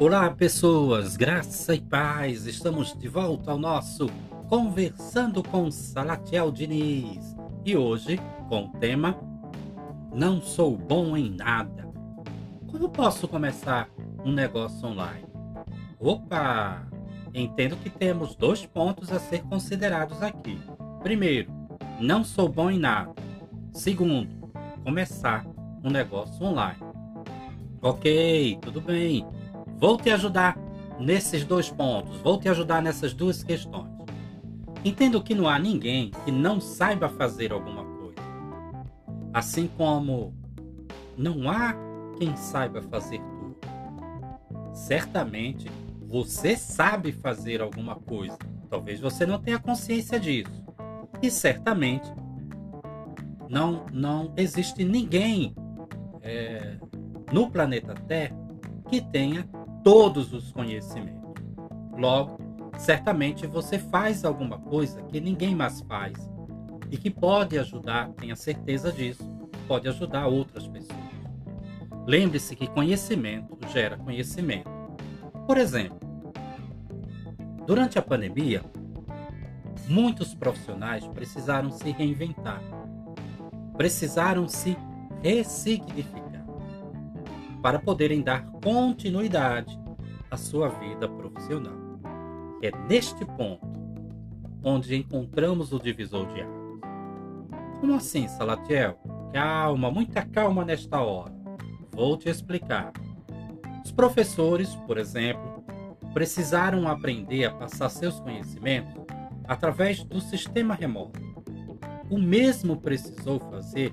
Olá, pessoas, graça e paz. Estamos de volta ao nosso Conversando com Salatiel Diniz. E hoje com o tema Não sou bom em nada. Como posso começar um negócio online? Opa! Entendo que temos dois pontos a ser considerados aqui. Primeiro, não sou bom em nada. Segundo, começar um negócio online. Ok, tudo bem. Vou te ajudar nesses dois pontos, vou te ajudar nessas duas questões. Entendo que não há ninguém que não saiba fazer alguma coisa. Assim como não há quem saiba fazer tudo. Certamente você sabe fazer alguma coisa. Talvez você não tenha consciência disso. E certamente não, não existe ninguém é, no planeta Terra que tenha todos os conhecimentos. Logo, certamente você faz alguma coisa que ninguém mais faz e que pode ajudar, tenha certeza disso, pode ajudar outras pessoas. Lembre-se que conhecimento gera conhecimento. Por exemplo, durante a pandemia, muitos profissionais precisaram se reinventar, precisaram se ressignificar para poderem dar continuidade à sua vida profissional. É neste ponto onde encontramos o divisor de águas. Como assim, Salatiel? Calma, muita calma nesta hora. Vou te explicar. Os professores, por exemplo, precisaram aprender a passar seus conhecimentos através do sistema remoto. O mesmo precisou fazer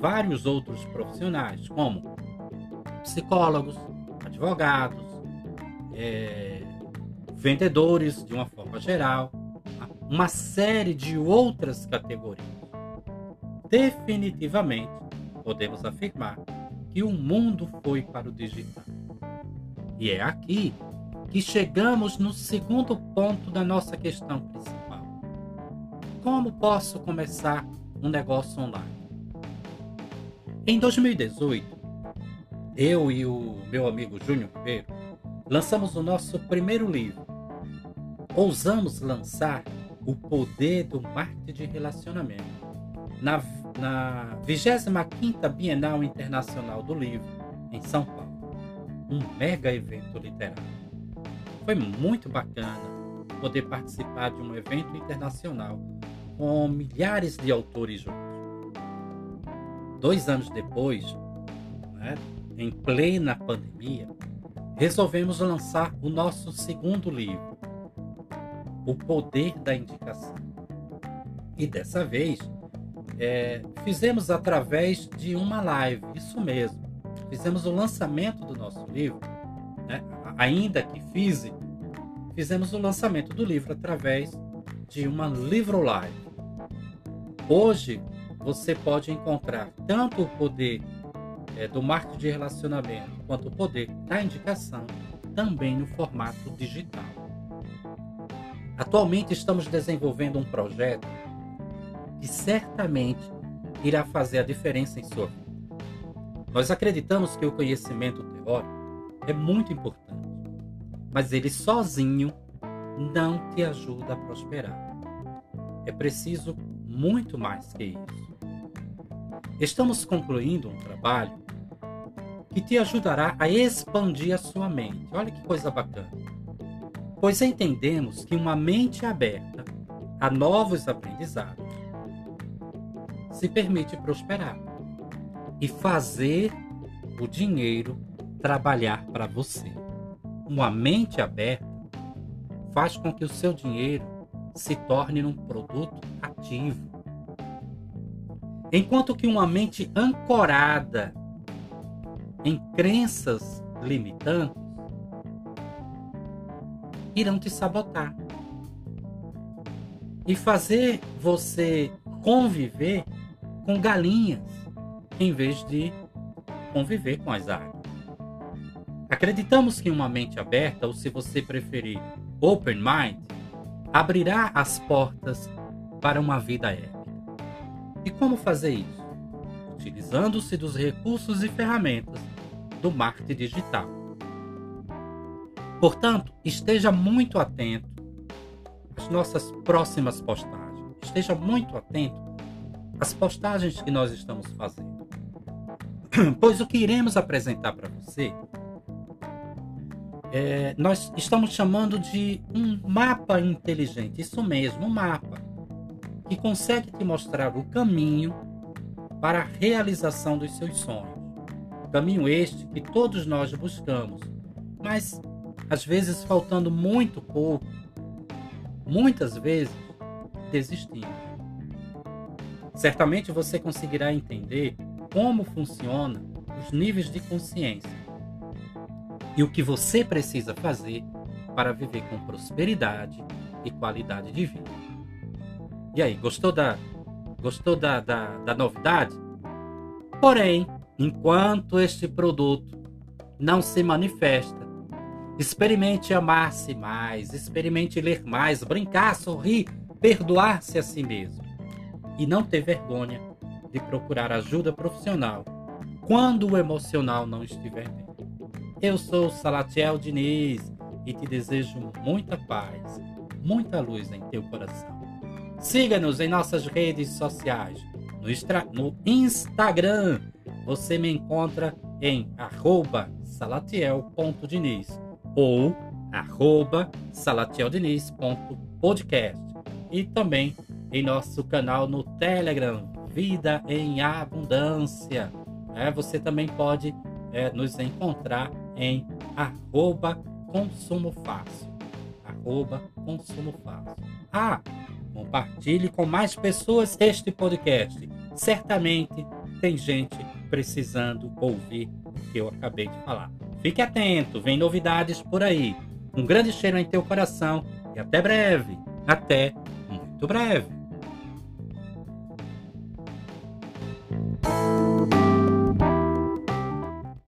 vários outros profissionais, como psicólogos, advogados, é, vendedores de uma forma geral, tá? uma série de outras categorias. Definitivamente, podemos afirmar que o mundo foi para o digital. E é aqui que chegamos no segundo ponto da nossa questão principal. Como posso começar um negócio online? Em 2018, eu e o meu amigo Júnior Ribeiro lançamos o nosso primeiro livro. Ousamos lançar O Poder do Marketing de Relacionamento na, na 25ª Bienal Internacional do Livro, em São Paulo. Um mega evento literário. Foi muito bacana poder participar de um evento internacional com milhares de autores juntos. Dois anos depois, né, em plena pandemia, resolvemos lançar o nosso segundo livro, O Poder da Indicação. E dessa vez, é, fizemos através de uma live, isso mesmo. Fizemos o lançamento do nosso livro, né? ainda que físico, fizemos o lançamento do livro através de uma livro live. Hoje você pode encontrar tanto o poder é, do marketing de relacionamento quanto o poder da indicação também no formato digital. Atualmente estamos desenvolvendo um projeto que certamente irá fazer a diferença em sua vida. Nós acreditamos que o conhecimento teórico é muito importante, mas ele sozinho não te ajuda a prosperar. É preciso muito mais que isso. Estamos concluindo um trabalho que te ajudará a expandir a sua mente. Olha que coisa bacana. Pois entendemos que uma mente aberta a novos aprendizados se permite prosperar e fazer o dinheiro trabalhar para você. Uma mente aberta faz com que o seu dinheiro se torne um produto ativo. Enquanto que uma mente ancorada em crenças limitantes irão te sabotar e fazer você conviver com galinhas em vez de conviver com as águias. Acreditamos que uma mente aberta, ou se você preferir, open mind, abrirá as portas para uma vida épica. E como fazer isso? Utilizando-se dos recursos e ferramentas do marketing digital. Portanto, esteja muito atento às nossas próximas postagens. Esteja muito atento às postagens que nós estamos fazendo. Pois o que iremos apresentar para você é, nós estamos chamando de um mapa inteligente. Isso mesmo, um mapa que consegue te mostrar o caminho para a realização dos seus sonhos. Caminho este que todos nós buscamos, mas às vezes faltando muito pouco, muitas vezes desistimos. Certamente você conseguirá entender como funciona os níveis de consciência e o que você precisa fazer para viver com prosperidade e qualidade de vida. E aí, gostou da gostou da, da, da novidade? Porém, enquanto este produto não se manifesta, experimente amar-se mais, experimente ler mais, brincar, sorrir, perdoar-se a si mesmo e não ter vergonha de procurar ajuda profissional quando o emocional não estiver bem. Eu sou Salatiel Diniz e te desejo muita paz, muita luz em teu coração. Siga-nos em nossas redes sociais. No, no Instagram, você me encontra em arroba salatiel.diniz ou arroba salatieldiniz.podcast e também em nosso canal no Telegram, Vida em Abundância. É, você também pode é, nos encontrar em arroba consumo fácil. Arroba consumo fácil. Ah, compartilhe com mais pessoas este podcast. Certamente tem gente precisando ouvir o que eu acabei de falar. Fique atento, vem novidades por aí. Um grande cheiro em teu coração e até breve. Até muito breve.